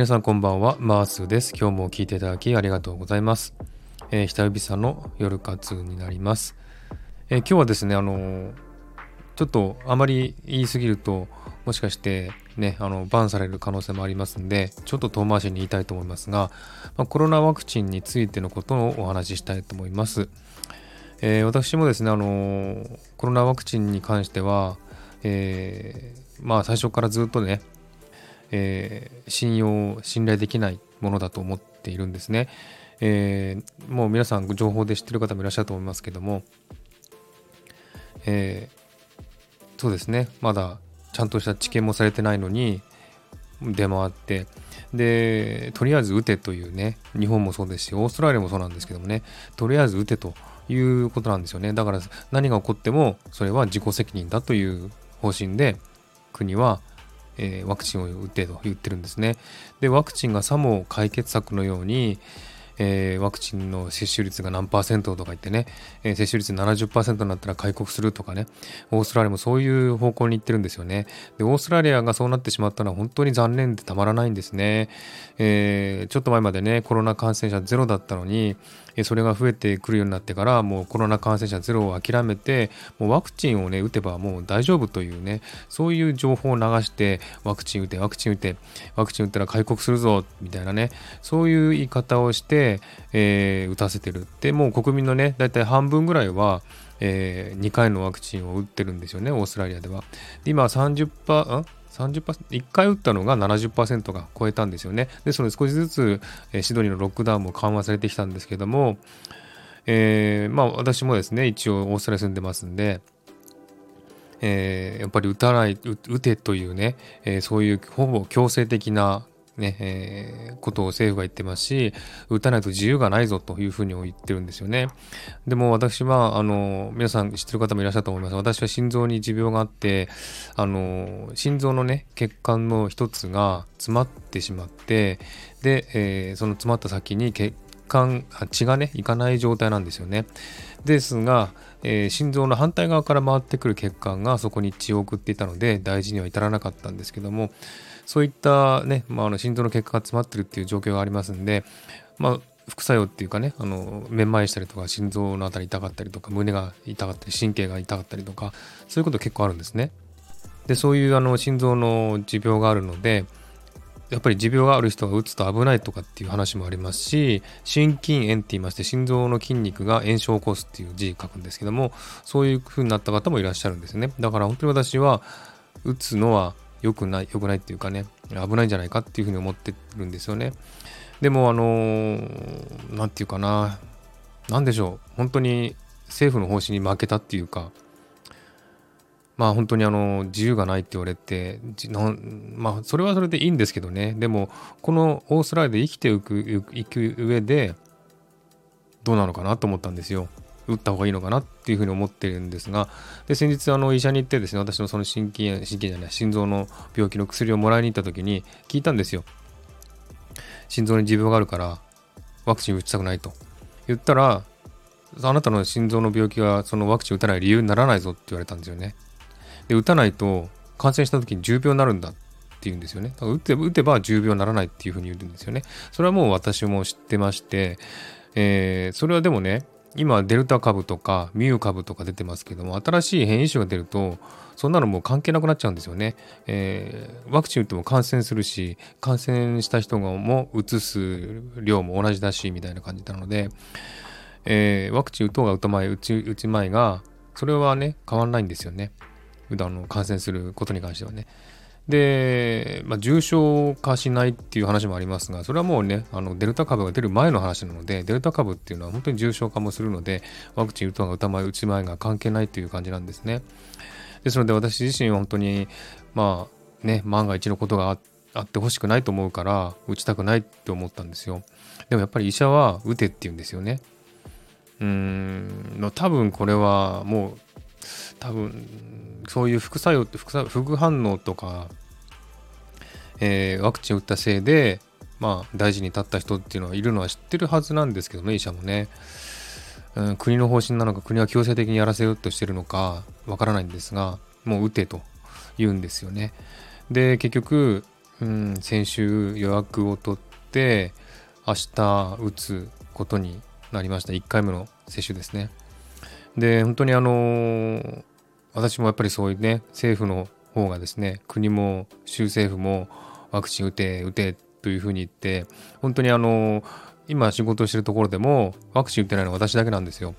皆さんこんばんは、マースです。今日も聞いていただきありがとうございます。えー、ひたゆびさんの夜活になります。えー、今日はですね、あのー、ちょっとあまり言い過ぎると、もしかしてね、あの、バンされる可能性もありますんで、ちょっと遠回しに言いたいと思いますが、まあ、コロナワクチンについてのことをお話ししたいと思います。えー、私もですね、あのコロナワクチンに関しては、えー、まあ最初からずっとね、えー、信用、信頼できないものだと思っているんですね。えー、もう皆さん情報で知ってる方もいらっしゃると思いますけども、えー、そうですね、まだちゃんとした治験もされてないのに出回って、で、とりあえず打てというね、日本もそうですし、オーストラリアもそうなんですけどもね、とりあえず打てということなんですよね。だから何が起こっても、それは自己責任だという方針で、国はえー、ワクチンを打ってと言ってるんですね。で、ワクチンがさも解決策のように、えー、ワクチンの接種率が何パーセントとか言ってね、えー、接種率70%になったら開国するとかね、オーストラリアもそういう方向に行ってるんですよね。で、オーストラリアがそうなってしまったのは本当に残念でたまらないんですね。えー、ちょっと前までね、コロナ感染者ゼロだったのに、それが増えてくるようになってからもうコロナ感染者ゼロを諦めてもうワクチンをね打てばもう大丈夫というねそういう情報を流してワクチン打てワクチン打てワクチン打ったら開国するぞみたいなねそういう言い方をして、えー、打たせてるってもう国民のね大体半分ぐらいはえー、2回のワクチンを打ってるんですよね、オーストラリアでは。で今30%、30%、1回打ったのが70%が超えたんですよね。でその少しずつ、えシドニーのロックダウンも緩和されてきたんですけども、えー、まあ私もですね、一応オーストラリア住んでますんで、えー、やっぱり打たない、打てというね、えー、そういうほぼ強制的なね、えー、ことを政府が言ってますし、打たないと自由がないぞというふうに言ってるんですよね。でも私は、あの、皆さん知ってる方もいらっしゃると思います。私は心臓に持病があって、あの、心臓のね、血管の一つが詰まってしまって、で、えー、その詰まった先に血管、血がね、いかない状態なんですよね。ですが、えー、心臓の反対側から回ってくる血管がそこに血を送っていたので大事には至らなかったんですけどもそういったね、まあ、あの心臓の血管が詰まってるっていう状況がありますんで、まあ、副作用っていうかね、あの、めんまいしたりとか、心臓のあたり痛かったりとか、胸が痛かったり、神経が痛かったりとか、そういうこと結構あるんですね。で、そういうあの心臓の持病があるので、やっぱり持病がある人が打つと危ないとかっていう話もありますし、心筋炎って言いまして、心臓の筋肉が炎症を起こすっていう字書くんですけども、そういう風になった方もいらっしゃるんですね。だから本当に私は、打つのは良くない、良くないっていうかね、危ないんじゃないかっていうふうに思ってるんですよね。でも、あのー、なんていうかな、なんでしょう、本当に政府の方針に負けたっていうか、まあ本当にあの自由がないって言われてまあそれはそれでいいんですけどねでもこのオーストラリアで生きていくいく上でどうなのかなと思ったんですよ。打った方がいいのかなっていうふうに思ってるんですが、で先日あの医者に行ってですね、私のその心筋炎、心筋じゃない、心臓の病気の薬をもらいに行った時に聞いたんですよ。心臓に持病があるからワクチン打ちたくないと。言ったら、あなたの心臓の病気がそのワクチン打たない理由にならないぞって言われたんですよね。で、打たないと感染した時に重病になるんだって言うんですよね。だから打て打てば重病にならないっていうふうに言うんですよね。それはもう私も知ってまして、えー、それはでもね、今デルタ株とかミュー株とか出てますけども新しい変異種が出るとそんなのもう関係なくなっちゃうんですよね、えー、ワクチン打っても感染するし感染した人がもう移す量も同じだしみたいな感じなので、えー、ワクチン打とうが打たまい打ち打ちまいがそれはね変わらないんですよね。あの感染することに関してはね。で、まあ、重症化しないっていう話もありますが、それはもうね、あのデルタ株が出る前の話なので、デルタ株っていうのは本当に重症化もするので、ワクチン打とうが打たまい、打ちまいが関係ないという感じなんですね。ですので、私自身は本当に、まあね、万が一のことがあってほしくないと思うから、打ちたくないって思ったんですよ。でもやっぱり医者は打てって言うんですよね。うーん、多分これはもう、多分そういう副作用って副反応とかえー、ワクチン打ったせいで、まあ、大事に立った人っていうのはいるのは知ってるはずなんですけどね、医者もね。うん、国の方針なのか、国は強制的にやらせようとしてるのか、わからないんですが、もう打てと言うんですよね。で、結局、うん、先週予約を取って明日打つことになりました1回目の接種ですねで本当にあの私もやっぱりそういうね政府の方がですね国も州政府もワクチン打て打てというふうに言って本当にあの今仕事をしてるところでもワクチン打ってないのは私だけなんですよ。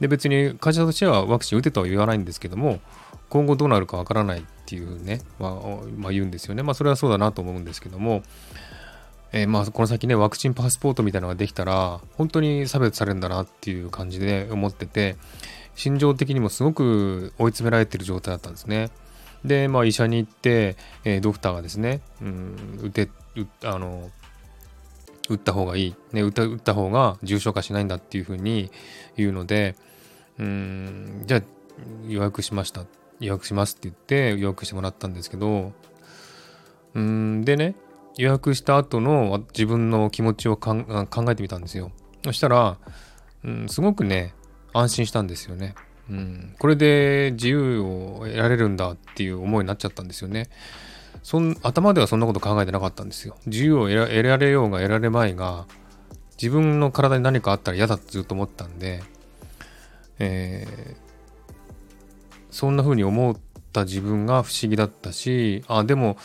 で別に会社としてはワクチン打てとは言わないんですけども今後どうなるかわからないっていうね、まあ、まあ、言うんですよね。まあそれはそうだなと思うんですけどもえー、まあこの先ねワクチンパスポートみたいなのができたら本当に差別されるんだなっていう感じで思ってて心情的にもすごく追い詰められてる状態だったんですね。で、まあ、医者に行って、えー、ドクターがですね、うん、打てあの打った方がいい、ね、打った打った方が重症化しないんだっていうふうに言うので、うん、じゃあ予約しました予約しますって言って予約してもらったんですけどうんでね予約した後の自分の気持ちを考えてみたんですよそしたら、うん、すごくね安心したんですよね。うん、これで自由を得られるんだっていう思いになっちゃったんですよね。そん頭ではそんなこと考えてなかったんですよ。自由を得られようが得られまいが自分の体に何かあったら嫌だってずっと思ったんで、えー、そんな風に思った自分が不思議だったしあでも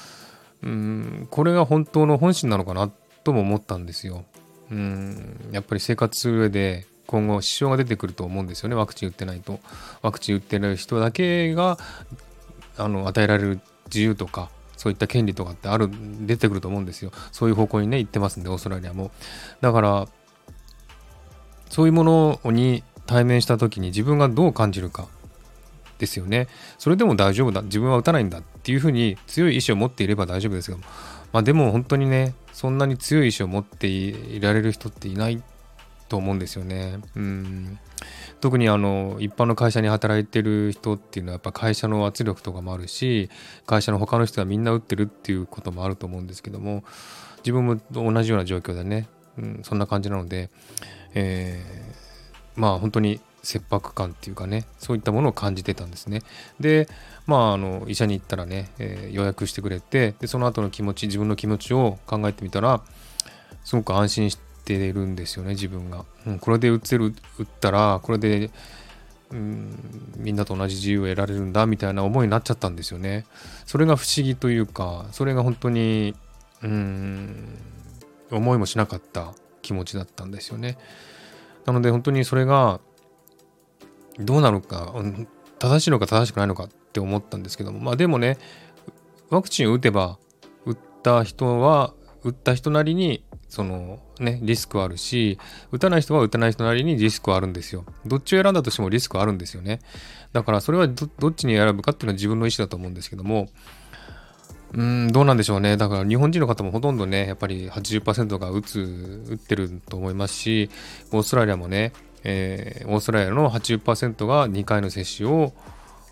うんこれが本当の本心なのかなとも思ったんですよ。うんやっぱり生活する上で今後支障が出てくると思うんですよねワクチン打ってないと。ワクチン打ってる人だけがあの与えられる自由とかそういった権利とかってある出てくると思うんですよ。そういう方向にね行ってますんでオーストラリアも。だからそういうものに対面した時に自分がどう感じるかですよね。それでも大丈夫だ。自分は打たないんだ。っていうふうに強い意志を持っていれば大丈夫ですけどまあでも本当にねそんなに強い意志を持っていられる人っていないと思うんですよね。うん特にあの一般の会社に働いてる人っていうのはやっぱ会社の圧力とかもあるし会社の他の人はみんな打ってるっていうこともあると思うんですけども自分も同じような状況でね、うん、そんな感じなので、えー、まあ本当に切迫感っていうかねそういったものを感じてたんですね。でまああの医者に行ったらね、えー、予約してくれてでその後の気持ち自分の気持ちを考えてみたらすごく安心してるんですよね自分が、うん、これで打てる打ったらこれで、うん、みんなと同じ自由を得られるんだみたいな思いになっちゃったんですよね。それが不思議というかそれが本当にうん思いもしなかった気持ちだったんですよね。なので本当にそれがどうなのか正しいのか正しくないのかって思ったんですけどもまあでもねワクチンを打てば打った人は打った人なりにそのね、リスクはあるし、打たない人は打たない人なりにリスクはあるんですよ。どっちを選んだとしてもリスクはあるんですよね。だからそれはどっちに選ぶかっていうのは自分の意思だと思うんですけども、うん、どうなんでしょうね。だから日本人の方もほとんどね、やっぱり80%が打つ、打ってると思いますし、オーストラリアもね、えー、オーストラリアの80%が2回の接種を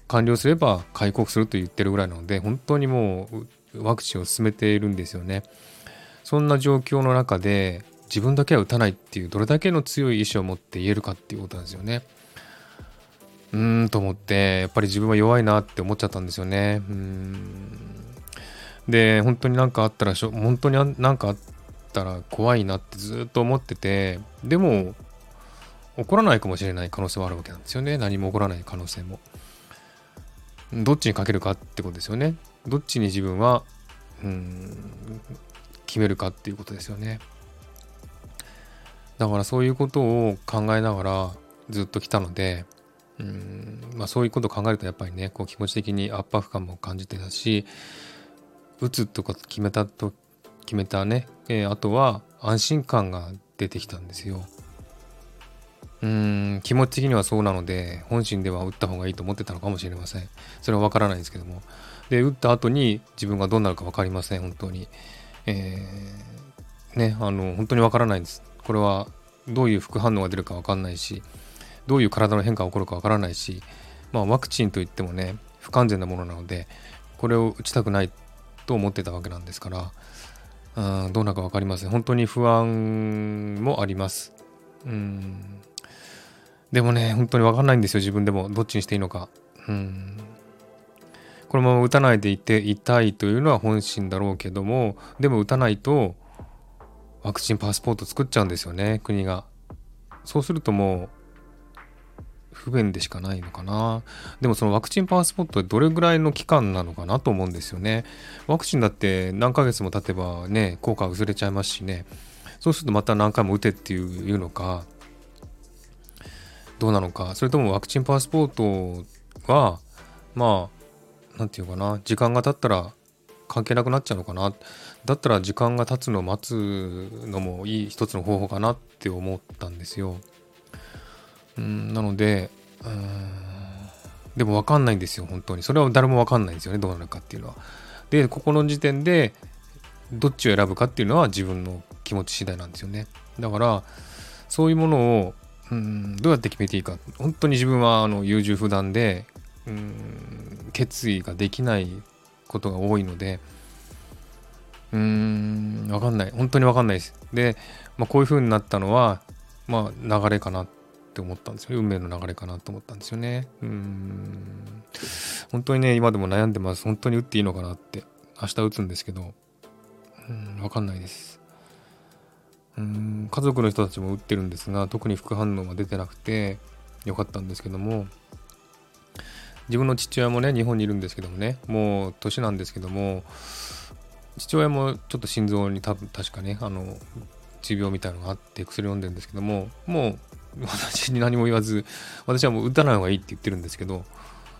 完了すれば開国すると言ってるぐらいなので、本当にもうワクチンを進めているんですよね。そんな状況の中で自分だけは打たないっていうどれだけの強い意志を持って言えるかっていうことなんですよね。うーんと思ってやっぱり自分は弱いなって思っちゃったんですよね。うんで本当に何かあったら本当に何かあったら怖いなってずっと思っててでも起こらないかもしれない可能性はあるわけなんですよね何も起こらない可能性も。どっちにかけるかってことですよね。どっちに自分はうん決めるかっていうことですよね。だからそういうことを考えながらずっと来たので、うんまあ、そういうことを考えるとやっぱりねこう気持ち的に圧迫感も感じてたし打つとか決めたと決めたね、えー、あとは安心感が出てきたんですよ。うん気持ち的にはそうなので本心では打った方がいいと思ってたのかもしれません。それは分からないんですけども。で打った後に自分がどうなるか分かりません本当に。えー、ねあの本当に分からないんです。これはどういう副反応が出るか分かんないしどういう体の変化が起こるか分からないし、まあ、ワクチンといってもね不完全なものなのでこれを打ちたくないと思ってたわけなんですからうんどうなるか分かりません本当に不安もありますうんでもね本当に分かんないんですよ自分でも。どっちにしていいのか。うん。このまま打たないでいて痛いというのは本心だろうけどもでも打たないとワクチンパスポート作っちゃうんですよね国が。そうするともう不便でしかないのかな。でもそのワクチンパスポートどれぐらいの期間なのかなと思うんですよね。ワクチンだって何ヶ月も経てばね効果薄れちゃいますしね。そうするとまた何回も打てっていうのか。どうなのかそれともワクチンパスポートはまあ何て言うかな時間が経ったら関係なくなっちゃうのかなだったら時間が経つのを待つのもいい一つの方法かなって思ったんですよ。うんなのでうんでも分かんないんですよ本当にそれは誰も分かんないんですよねどうなるかっていうのは。でここの時点でどっちを選ぶかっていうのは自分の気持ち次第なんですよね。だからそういうものをうん。どうやって決めていいか。本当に自分はあの優柔不断でうん決意ができないことが多いのでうん分かんない。本当に分かんないです。で、まあ、こういう風になったのはまあ流れかなって思ったんですよ運命の流れかなと思ったんですよね。うん。本当にね今でも悩んでます。本当に打っていいのかなって。明日打つんですけどうん分かんないです。うん家族の人たちも打ってるんですが特に副反応が出てなくてよかったんですけども自分の父親もね日本にいるんですけどもねもう年なんですけども父親もちょっと心臓に多分確かねあの持病みたいのがあって薬を飲んでるんですけどももう私に何も言わず私はもう打たない方がいいって言ってるんですけど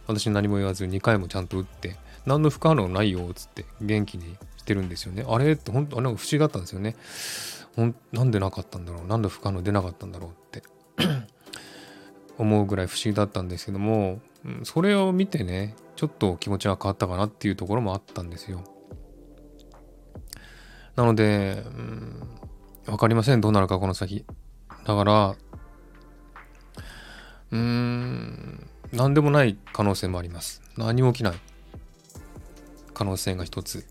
私に何も言わず2回もちゃんと打って何の副反応ないよっつって元気にしてるんですよね。あれって本当あれ不思議だったんですよね。ほんなんでなかったんだろう？なんで副反応出なかったんだろうって 思うぐらい不思議だったんですけども、それを見てねちょっと気持ちが変わったかなっていうところもあったんですよ。なので、うん、分かりません。どうなるかこの先。だからうーん何でもない可能性もあります。何も起きない可能性が一つ。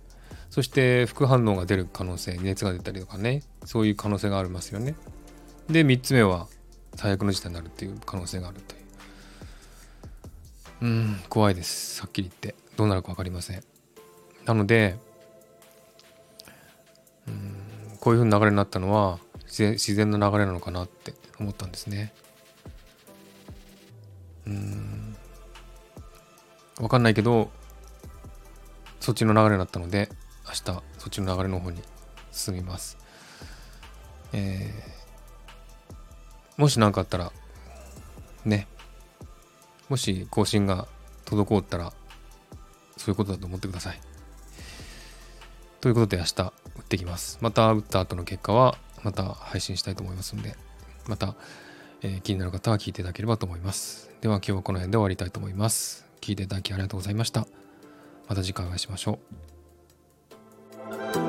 そして副反応が出る可能性熱が出たりとかね。そういう可能性がありますよね。で3つ目は最悪の事態になるっていう可能性があるという。うん怖いです。はっきり言って。どうなるか分かりません。なのでうんこういうふうな流れになったのは自然な流れなのかなって思ったんですね。うん。分かんないけどそっちの流れになったので明日そっちの流れの方に進みます。えー、もし何かあったらね。もし更新が滞ったらそういうことだと思ってください。ということで明日打ってきます。また打った後の結果はまた配信したいと思いますんでまた、えー、気になる方は聞いていただければと思います。では今日はこの辺で終わりたいと思います。聞いていただきありがとうございました。また次回お会いしましょう。Bye.